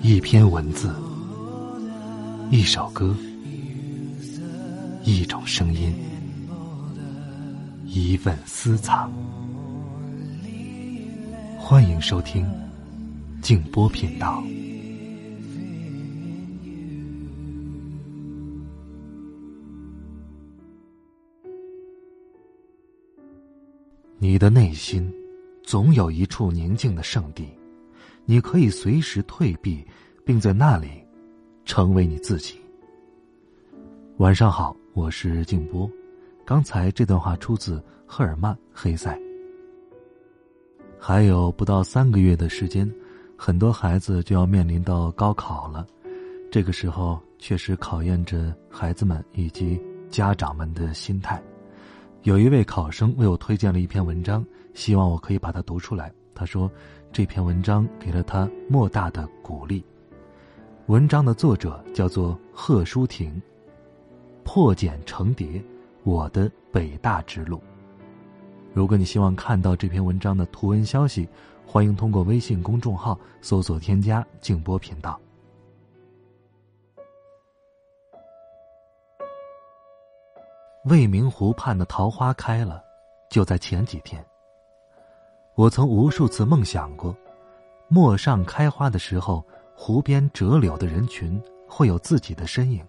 一篇文字，一首歌，一种声音，一份私藏。欢迎收听静波频道。你的内心，总有一处宁静的圣地。你可以随时退避，并在那里成为你自己。晚上好，我是静波。刚才这段话出自赫尔曼·黑塞。还有不到三个月的时间，很多孩子就要面临到高考了。这个时候确实考验着孩子们以及家长们的心态。有一位考生为我推荐了一篇文章，希望我可以把它读出来。他说。这篇文章给了他莫大的鼓励。文章的作者叫做贺淑婷。破茧成蝶，我的北大之路。如果你希望看到这篇文章的图文消息，欢迎通过微信公众号搜索添加“静波频道”。未名湖畔的桃花开了，就在前几天。我曾无数次梦想过，陌上开花的时候，湖边折柳的人群会有自己的身影。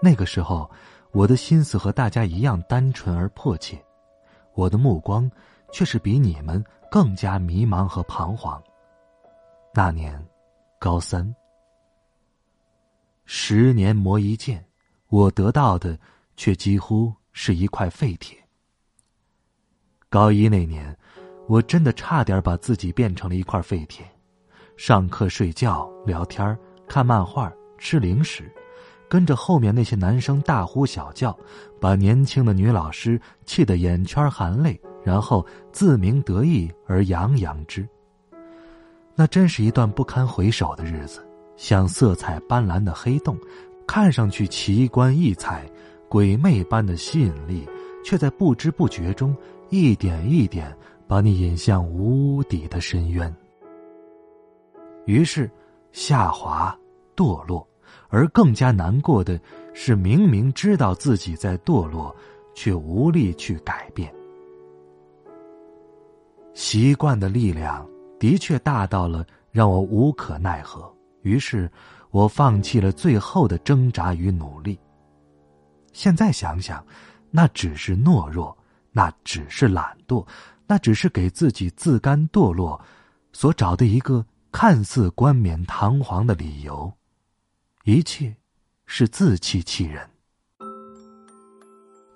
那个时候，我的心思和大家一样单纯而迫切，我的目光却是比你们更加迷茫和彷徨。那年，高三，十年磨一剑，我得到的却几乎是一块废铁。高一那年。我真的差点把自己变成了一块废铁，上课睡觉、聊天、看漫画、吃零食，跟着后面那些男生大呼小叫，把年轻的女老师气得眼圈含泪，然后自鸣得意而洋洋之。那真是一段不堪回首的日子，像色彩斑斓的黑洞，看上去奇观异彩、鬼魅般的吸引力，却在不知不觉中一点一点。把你引向无底的深渊。于是，下滑、堕落，而更加难过的是，明明知道自己在堕落，却无力去改变。习惯的力量的确大到了让我无可奈何，于是我放弃了最后的挣扎与努力。现在想想，那只是懦弱，那只是懒惰。那只是给自己自甘堕落，所找的一个看似冠冕堂皇的理由，一切是自欺欺人。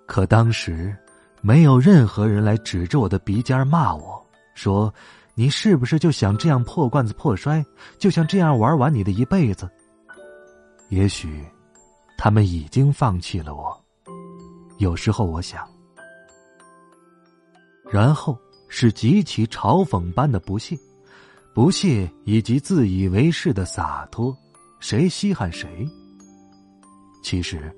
可当时，没有任何人来指着我的鼻尖骂我说：“你是不是就想这样破罐子破摔，就像这样玩完你的一辈子？”也许，他们已经放弃了我。有时候我想，然后。是极其嘲讽般的不屑，不屑以及自以为是的洒脱，谁稀罕谁？其实，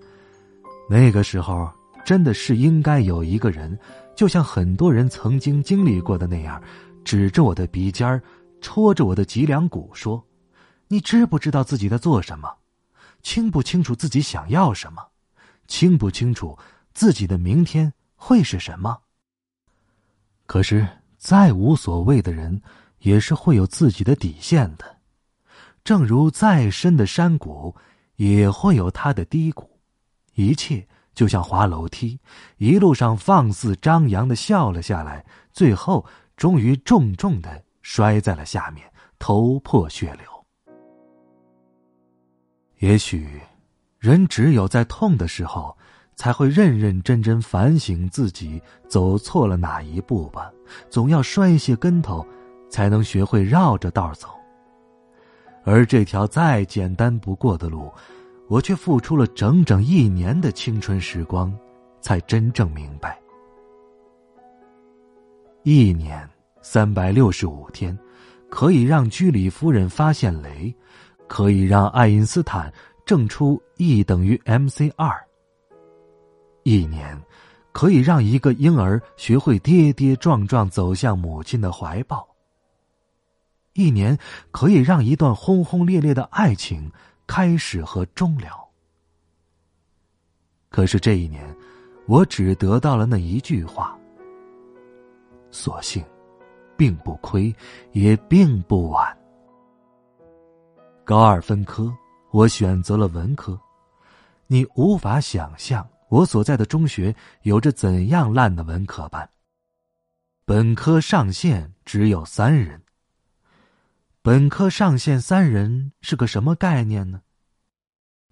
那个时候真的是应该有一个人，就像很多人曾经经历过的那样，指着我的鼻尖，戳着我的脊梁骨，说：“你知不知道自己在做什么？清不清楚自己想要什么？清不清楚自己的明天会是什么？”可是，再无所谓的人，也是会有自己的底线的。正如再深的山谷，也会有它的低谷。一切就像滑楼梯，一路上放肆张扬的笑了下来，最后终于重重的摔在了下面，头破血流。也许，人只有在痛的时候。才会认认真真反省自己走错了哪一步吧，总要摔一些跟头，才能学会绕着道走。而这条再简单不过的路，我却付出了整整一年的青春时光，才真正明白。一年三百六十五天，可以让居里夫人发现雷，可以让爱因斯坦证出 E 等于 mc 二。一年，可以让一个婴儿学会跌跌撞撞走向母亲的怀抱。一年可以让一段轰轰烈烈的爱情开始和终了。可是这一年，我只得到了那一句话。所幸，并不亏，也并不晚。高二分科，我选择了文科。你无法想象我所在的中学有着怎样烂的文科班。本科上线只有三人。本科上线三人是个什么概念呢？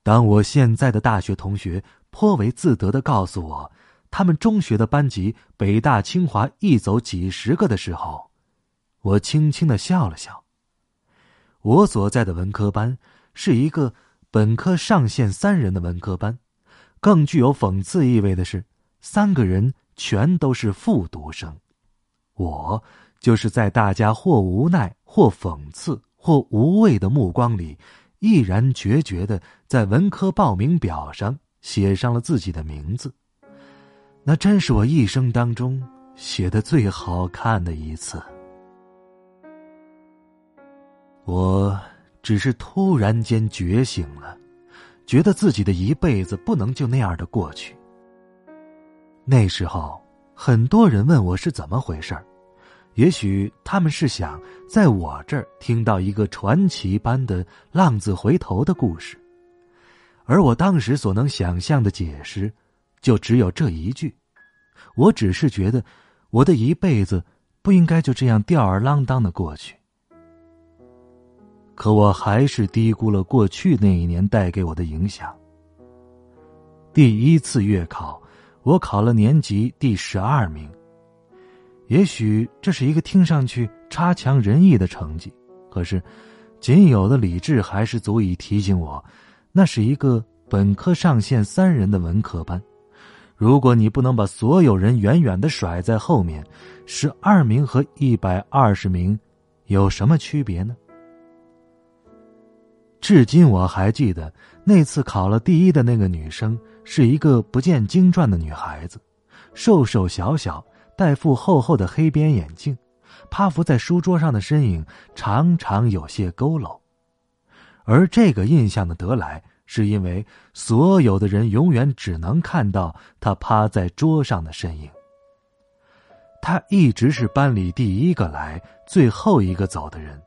当我现在的大学同学颇为自得的告诉我。他们中学的班级，北大、清华一走几十个的时候，我轻轻的笑了笑。我所在的文科班是一个本科上线三人的文科班，更具有讽刺意味的是，三个人全都是复读生。我就是在大家或无奈、或讽刺、或无畏的目光里，毅然决绝的在文科报名表上写上了自己的名字。那真是我一生当中写的最好看的一次。我只是突然间觉醒了，觉得自己的一辈子不能就那样的过去。那时候，很多人问我是怎么回事儿，也许他们是想在我这儿听到一个传奇般的浪子回头的故事，而我当时所能想象的解释。就只有这一句，我只是觉得，我的一辈子不应该就这样吊儿郎当的过去。可我还是低估了过去那一年带给我的影响。第一次月考，我考了年级第十二名。也许这是一个听上去差强人意的成绩，可是，仅有的理智还是足以提醒我，那是一个本科上线三人的文科班。如果你不能把所有人远远的甩在后面，十二名和一百二十名有什么区别呢？至今我还记得那次考了第一的那个女生是一个不见经传的女孩子，瘦瘦小小，戴副厚厚的黑边眼镜，趴伏在书桌上的身影常常有些佝偻，而这个印象的得来。是因为所有的人永远只能看到他趴在桌上的身影。他一直是班里第一个来、最后一个走的人。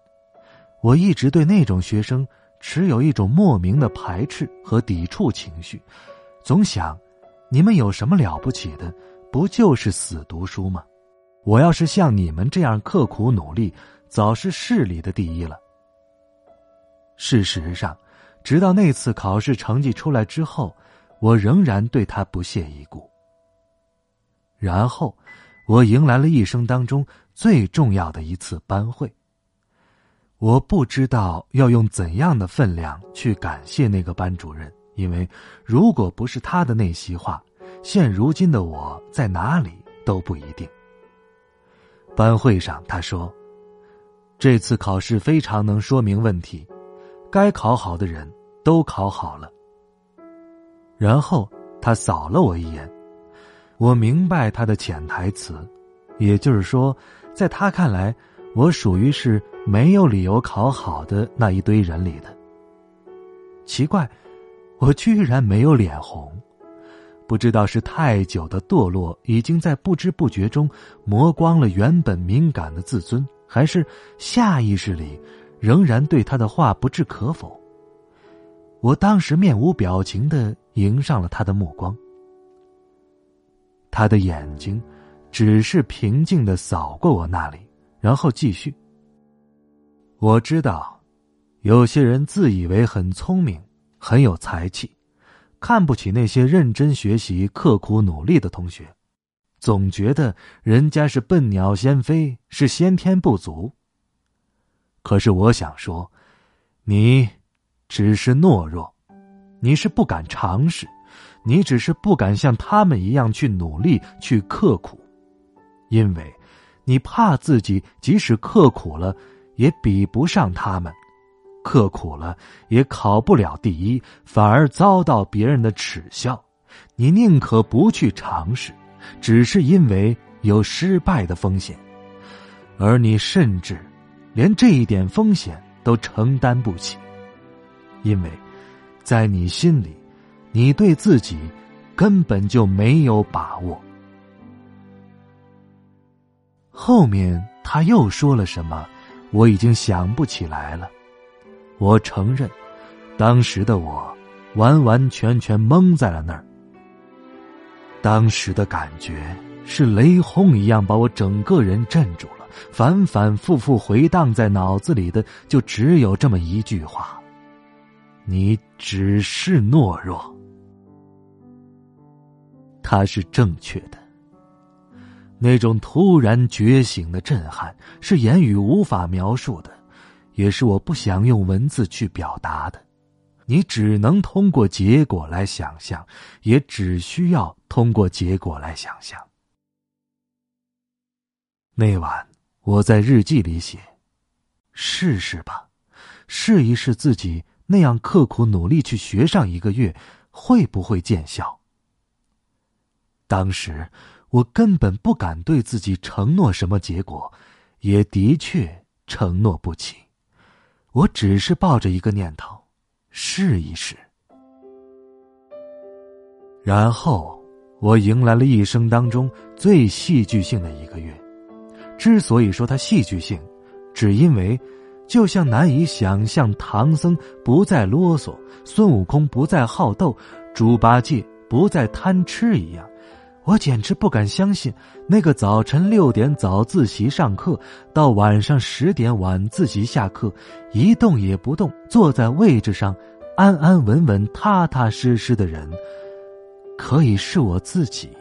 我一直对那种学生持有一种莫名的排斥和抵触情绪，总想：你们有什么了不起的？不就是死读书吗？我要是像你们这样刻苦努力，早是市里的第一了。事实上。直到那次考试成绩出来之后，我仍然对他不屑一顾。然后，我迎来了一生当中最重要的一次班会。我不知道要用怎样的分量去感谢那个班主任，因为如果不是他的那席话，现如今的我在哪里都不一定。班会上，他说：“这次考试非常能说明问题。”该考好的人都考好了。然后他扫了我一眼，我明白他的潜台词，也就是说，在他看来，我属于是没有理由考好的那一堆人里的。奇怪，我居然没有脸红，不知道是太久的堕落已经在不知不觉中磨光了原本敏感的自尊，还是下意识里。仍然对他的话不置可否。我当时面无表情的迎上了他的目光，他的眼睛只是平静的扫过我那里，然后继续。我知道，有些人自以为很聪明，很有才气，看不起那些认真学习、刻苦努力的同学，总觉得人家是笨鸟先飞，是先天不足。可是我想说，你只是懦弱，你是不敢尝试，你只是不敢像他们一样去努力、去刻苦，因为，你怕自己即使刻苦了，也比不上他们，刻苦了也考不了第一，反而遭到别人的耻笑，你宁可不去尝试，只是因为有失败的风险，而你甚至。连这一点风险都承担不起，因为，在你心里，你对自己根本就没有把握。后面他又说了什么，我已经想不起来了。我承认，当时的我完完全全懵在了那儿。当时的感觉是雷轰一样，把我整个人震住了。反反复复回荡在脑子里的，就只有这么一句话：“你只是懦弱。”他是正确的。那种突然觉醒的震撼是言语无法描述的，也是我不想用文字去表达的。你只能通过结果来想象，也只需要通过结果来想象。那晚我在日记里写：“试试吧，试一试自己那样刻苦努力去学上一个月，会不会见效？”当时。我根本不敢对自己承诺什么结果，也的确承诺不起。我只是抱着一个念头，试一试。然后，我迎来了一生当中最戏剧性的一个月。之所以说它戏剧性，只因为，就像难以想象唐僧不再啰嗦，孙悟空不再好斗，猪八戒不再贪吃一样。我简直不敢相信，那个早晨六点早自习上课，到晚上十点晚自习下课，一动也不动坐在位置上，安安稳稳、踏踏实实的人，可以是我自己。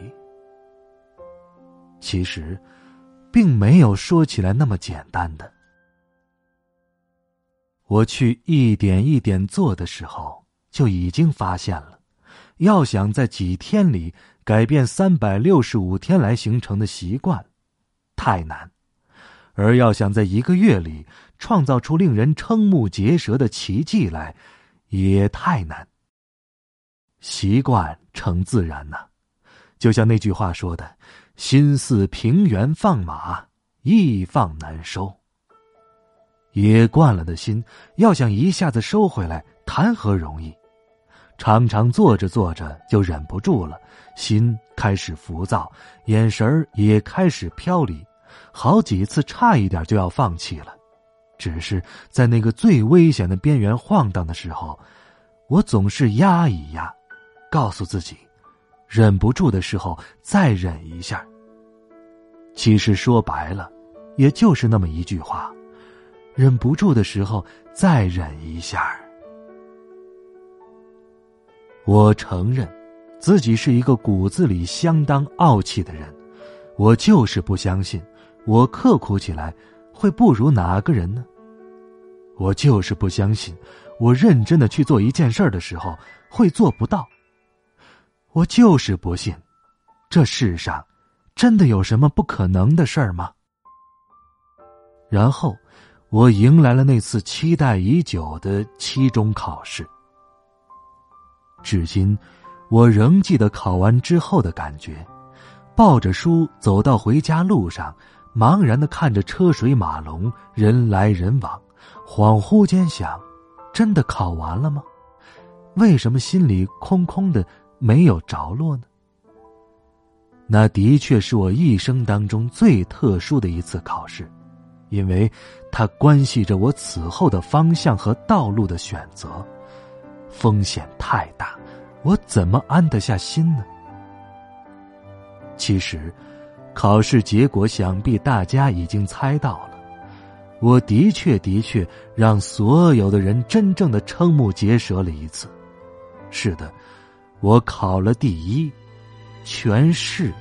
其实，并没有说起来那么简单的。我去一点一点做的时候，就已经发现了，要想在几天里。改变三百六十五天来形成的习惯，太难；而要想在一个月里创造出令人瞠目结舌的奇迹来，也太难。习惯成自然呐，就像那句话说的：“心似平原放马，易放难收。”野惯了的心，要想一下子收回来，谈何容易？常常做着做着就忍不住了，心开始浮躁，眼神也开始飘离，好几次差一点就要放弃了。只是在那个最危险的边缘晃荡的时候，我总是压一压，告诉自己，忍不住的时候再忍一下。其实说白了，也就是那么一句话：忍不住的时候再忍一下。我承认，自己是一个骨子里相当傲气的人。我就是不相信，我刻苦起来会不如哪个人呢？我就是不相信，我认真的去做一件事的时候会做不到。我就是不信，这世上真的有什么不可能的事儿吗？然后，我迎来了那次期待已久的期中考试。至今，我仍记得考完之后的感觉。抱着书走到回家路上，茫然的看着车水马龙，人来人往，恍惚间想：真的考完了吗？为什么心里空空的，没有着落呢？那的确是我一生当中最特殊的一次考试，因为它关系着我此后的方向和道路的选择。风险太大，我怎么安得下心呢？其实，考试结果想必大家已经猜到了。我的确的确让所有的人真正的瞠目结舌了一次。是的，我考了第一，全市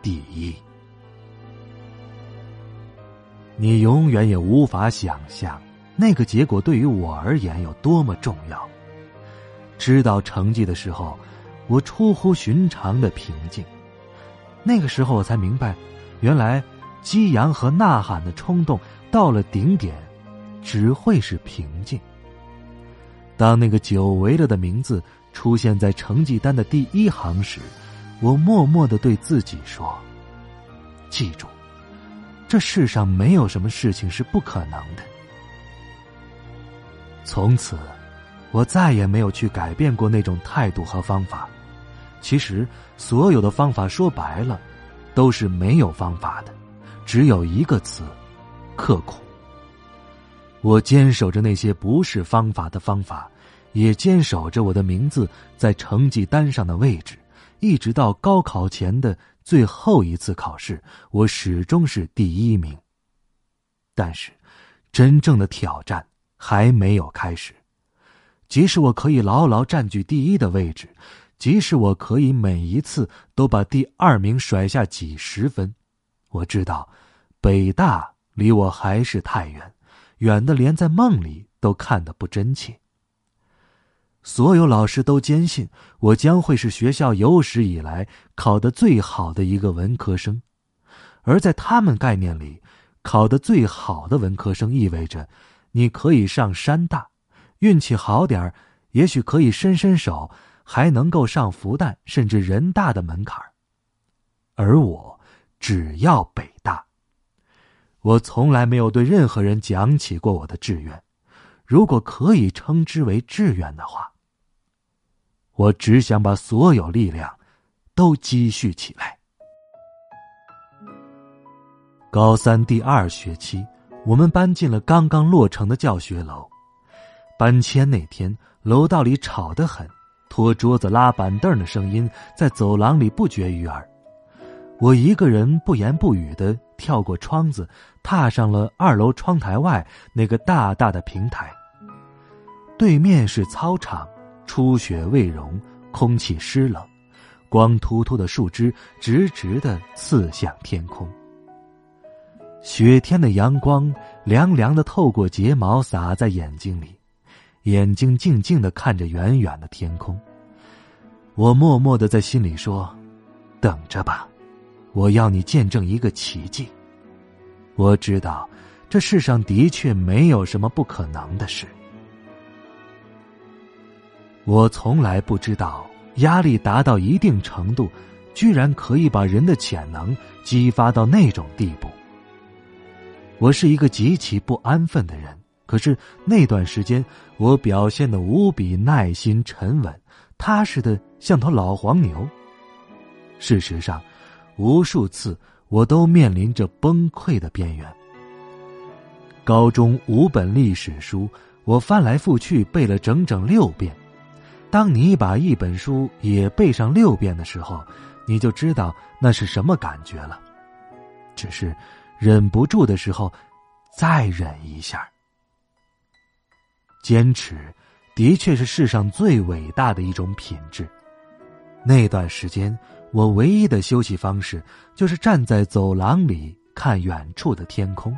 第一。你永远也无法想象，那个结果对于我而言有多么重要。知道成绩的时候，我出乎寻常的平静。那个时候，我才明白，原来激扬和呐喊的冲动到了顶点，只会是平静。当那个久违了的名字出现在成绩单的第一行时，我默默的对自己说：“记住，这世上没有什么事情是不可能的，从此，我再也没有去改变过那种态度和方法。其实，所有的方法说白了，都是没有方法的，只有一个词：刻苦。我坚守着那些不是方法的方法，也坚守着我的名字在成绩单上的位置，一直到高考前的最后一次考试，我始终是第一名。但是，真正的挑战还没有开始。即使我可以牢牢占据第一的位置。即使我可以每一次都把第二名甩下几十分，我知道，北大离我还是太远，远的连在梦里都看得不真切。所有老师都坚信我将会是学校有史以来考得最好的一个文科生，而在他们概念里，考得最好的文科生意味着你可以上山大，运气好点儿，也许可以伸伸手。还能够上复旦甚至人大的门槛而我只要北大。我从来没有对任何人讲起过我的志愿，如果可以称之为志愿的话。我只想把所有力量都积蓄起来。高三第二学期，我们搬进了刚刚落成的教学楼。搬迁那天，楼道里吵得很。拖桌子、拉板凳的声音在走廊里不绝于耳。我一个人不言不语的跳过窗子，踏上了二楼窗台外那个大大的平台。对面是操场，初雪未融，空气湿冷，光秃秃的树枝直直的刺向天空。雪天的阳光凉凉的透过睫毛洒在眼睛里。眼睛静静的看着远远的天空，我默默的在心里说：“等着吧，我要你见证一个奇迹。”我知道，这世上的确没有什么不可能的事。我从来不知道，压力达到一定程度，居然可以把人的潜能激发到那种地步。我是一个极其不安分的人。可是那段时间，我表现的无比耐心、沉稳、踏实的，像头老黄牛。事实上，无数次我都面临着崩溃的边缘。高中五本历史书，我翻来覆去背了整整六遍。当你把一本书也背上六遍的时候，你就知道那是什么感觉了。只是忍不住的时候，再忍一下。坚持，的确是世上最伟大的一种品质。那段时间，我唯一的休息方式就是站在走廊里看远处的天空。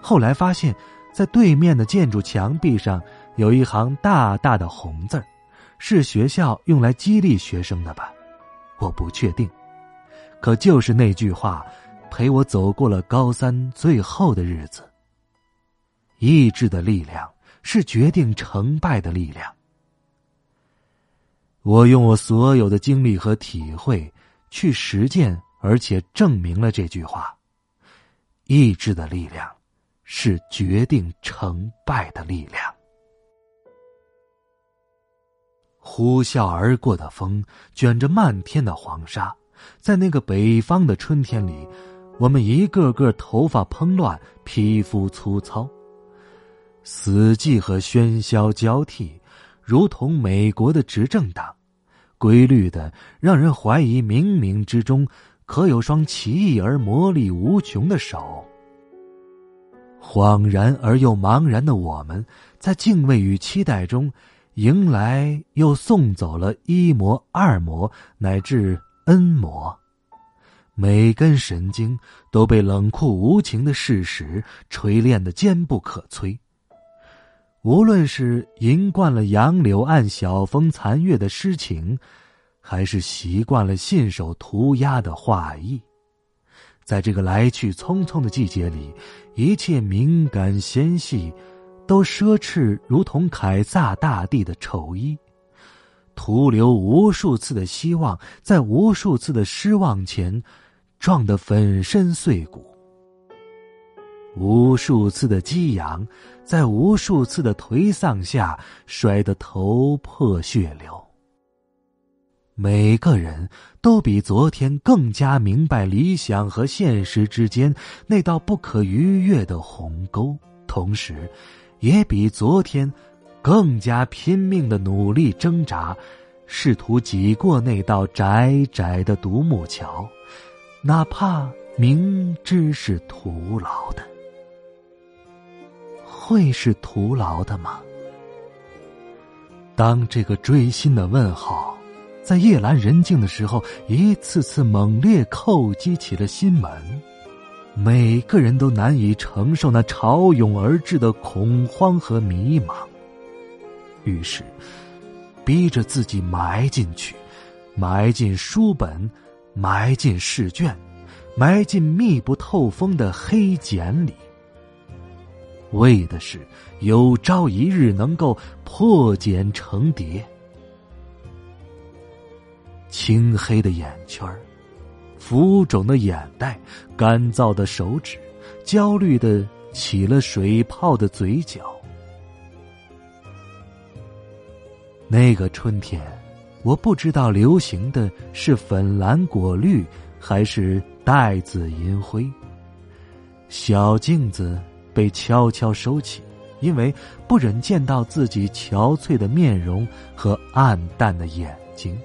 后来发现，在对面的建筑墙壁上有一行大大的红字儿，是学校用来激励学生的吧？我不确定。可就是那句话，陪我走过了高三最后的日子。意志的力量。是决定成败的力量。我用我所有的经历和体会去实践，而且证明了这句话：意志的力量是决定成败的力量。呼啸而过的风卷着漫天的黄沙，在那个北方的春天里，我们一个个头发蓬乱，皮肤粗糙。死寂和喧嚣交替，如同美国的执政党，规律的让人怀疑冥冥之中可有双奇异而魔力无穷的手。恍然而又茫然的我们，在敬畏与期待中，迎来又送走了一魔、二魔乃至 N 魔，每根神经都被冷酷无情的事实锤炼的坚不可摧。无论是吟惯了杨柳岸晓风残月的诗情，还是习惯了信手涂鸦的画意，在这个来去匆匆的季节里，一切敏感纤细，都奢侈如同凯撒大帝的丑衣，徒留无数次的希望，在无数次的失望前，撞得粉身碎骨。无数次的激扬，在无数次的颓丧下，摔得头破血流。每个人都比昨天更加明白理想和现实之间那道不可逾越的鸿沟，同时，也比昨天更加拼命的努力挣扎，试图挤过那道窄窄的独木桥，哪怕明知是徒劳的。会是徒劳的吗？当这个锥心的问号在夜阑人静的时候，一次次猛烈叩击起了心门，每个人都难以承受那潮涌而至的恐慌和迷茫，于是逼着自己埋进去，埋进书本，埋进试卷，埋进密不透风的黑茧里。为的是有朝一日能够破茧成蝶。青黑的眼圈浮肿的眼袋，干燥的手指，焦虑的起了水泡的嘴角。那个春天，我不知道流行的是粉蓝果绿，还是带紫银灰。小镜子。被悄悄收起，因为不忍见到自己憔悴的面容和暗淡的眼睛，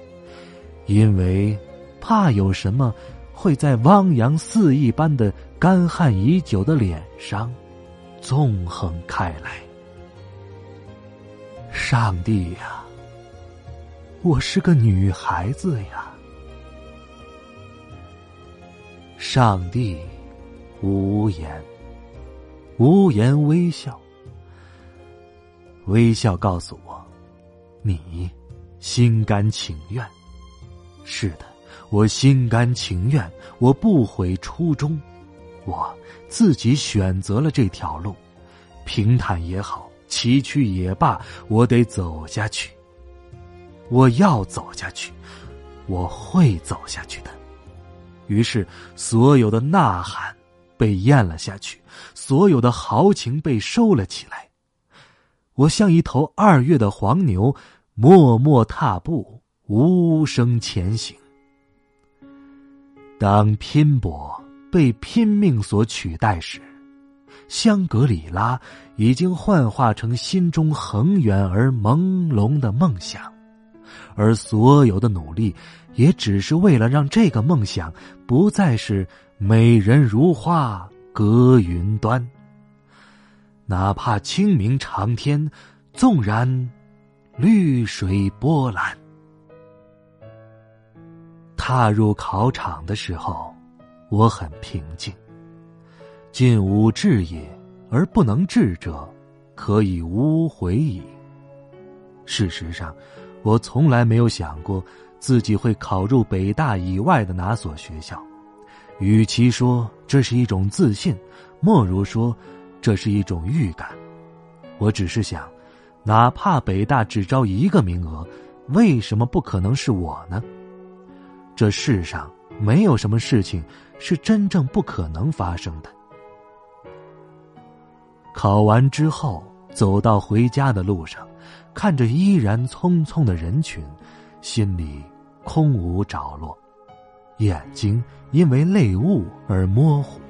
因为怕有什么会在汪洋肆意般的干旱已久的脸上纵横开来。上帝呀，我是个女孩子呀！上帝无言。无言微笑，微笑告诉我，你心甘情愿。是的，我心甘情愿，我不悔初衷，我自己选择了这条路，平坦也好，崎岖也罢，我得走下去。我要走下去，我会走下去的。于是，所有的呐喊。被咽了下去，所有的豪情被收了起来。我像一头二月的黄牛，默默踏步，无声前行。当拼搏被拼命所取代时，香格里拉已经幻化成心中恒远而朦胧的梦想，而所有的努力，也只是为了让这个梦想不再是。美人如花隔云端。哪怕清明长天，纵然绿水波澜。踏入考场的时候，我很平静。进吾志也，而不能志者，可以无悔矣。事实上，我从来没有想过自己会考入北大以外的哪所学校。与其说这是一种自信，莫如说这是一种预感。我只是想，哪怕北大只招一个名额，为什么不可能是我呢？这世上没有什么事情是真正不可能发生的。考完之后，走到回家的路上，看着依然匆匆的人群，心里空无着落。眼睛因为泪雾而模糊，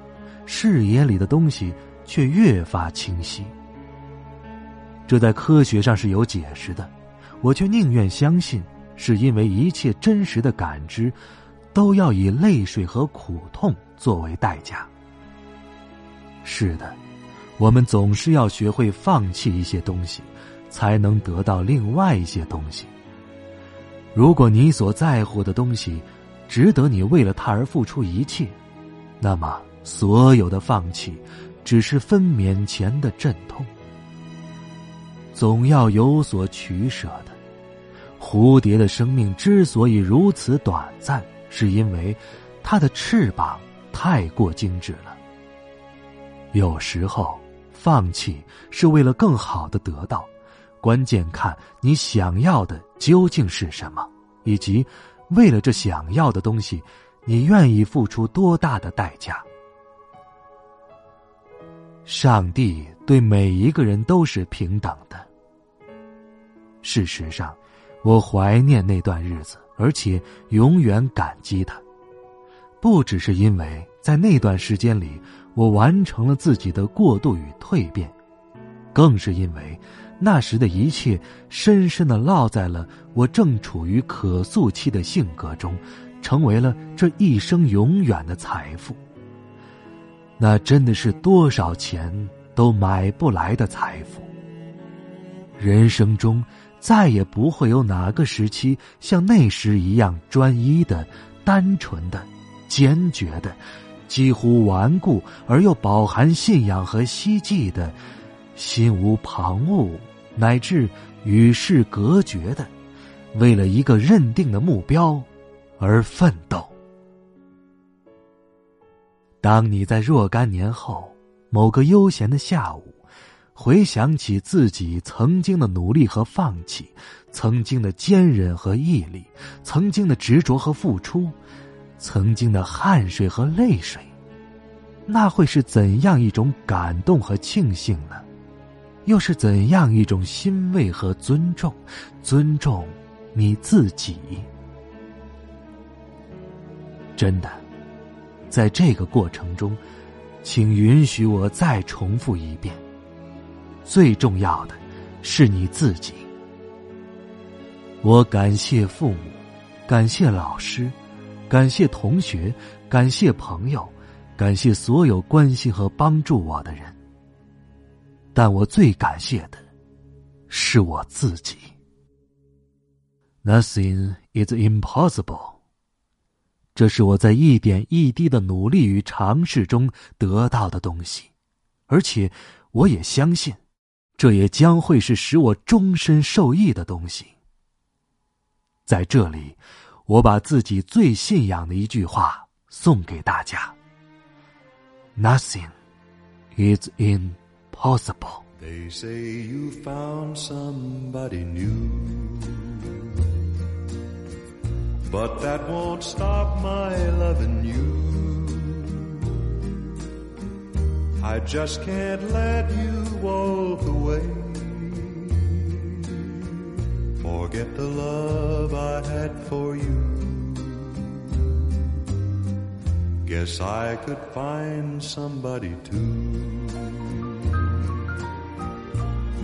视野里的东西却越发清晰。这在科学上是有解释的，我却宁愿相信，是因为一切真实的感知，都要以泪水和苦痛作为代价。是的，我们总是要学会放弃一些东西，才能得到另外一些东西。如果你所在乎的东西，值得你为了他而付出一切，那么所有的放弃，只是分娩前的阵痛。总要有所取舍的。蝴蝶的生命之所以如此短暂，是因为它的翅膀太过精致了。有时候，放弃是为了更好的得到，关键看你想要的究竟是什么，以及。为了这想要的东西，你愿意付出多大的代价？上帝对每一个人都是平等的。事实上，我怀念那段日子，而且永远感激他。不只是因为在那段时间里，我完成了自己的过渡与蜕变，更是因为那时的一切深深的烙在了我正处于可塑期的性格中，成为了这一生永远的财富。那真的是多少钱都买不来的财富。人生中再也不会有哪个时期像那时一样专一的、单纯的。坚决的，几乎顽固而又饱含信仰和希冀的，心无旁骛乃至与世隔绝的，为了一个认定的目标而奋斗。当你在若干年后某个悠闲的下午，回想起自己曾经的努力和放弃，曾经的坚韧和毅力，曾经的执着和付出。曾经的汗水和泪水，那会是怎样一种感动和庆幸呢？又是怎样一种欣慰和尊重？尊重你自己。真的，在这个过程中，请允许我再重复一遍：最重要的是你自己。我感谢父母，感谢老师。感谢同学，感谢朋友，感谢所有关心和帮助我的人。但我最感谢的，是我自己。Nothing is impossible。这是我在一点一滴的努力与尝试中得到的东西，而且我也相信，这也将会是使我终身受益的东西。在这里。我把自己最信仰的一句话送给大家：“Nothing is impossible。” They say you found somebody new, but that won't stop my loving you. I just can't let you walk away. forget the love I had for you. Guess I could find somebody too.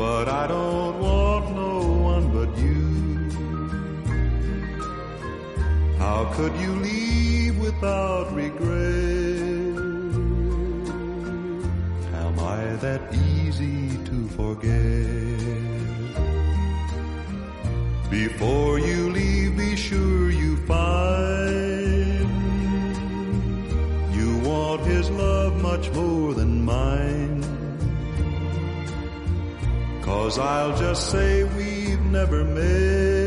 But I don't want no one but you. How could you leave without regret? Am I that easy to forget? Before you leave, be sure you find you want his love much more than Cause I'll just say we've never met.